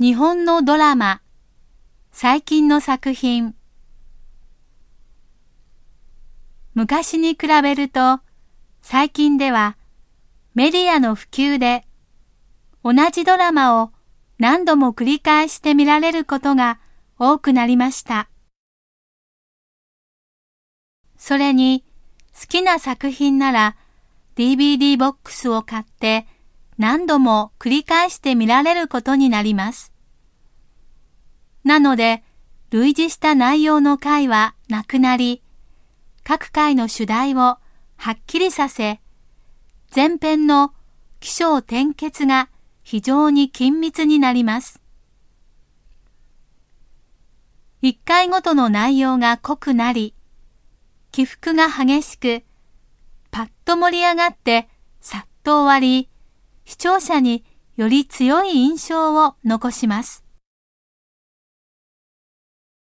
日本のドラマ、最近の作品。昔に比べると、最近ではメディアの普及で同じドラマを何度も繰り返して見られることが多くなりました。それに好きな作品なら DVD ボックスを買って何度も繰り返して見られることになります。なので、類似した内容の回はなくなり、各回の主題をはっきりさせ、前編の気象転結が非常に緊密になります。一回ごとの内容が濃くなり、起伏が激しく、パッと盛り上がってさっと終わり、視聴者により強い印象を残します。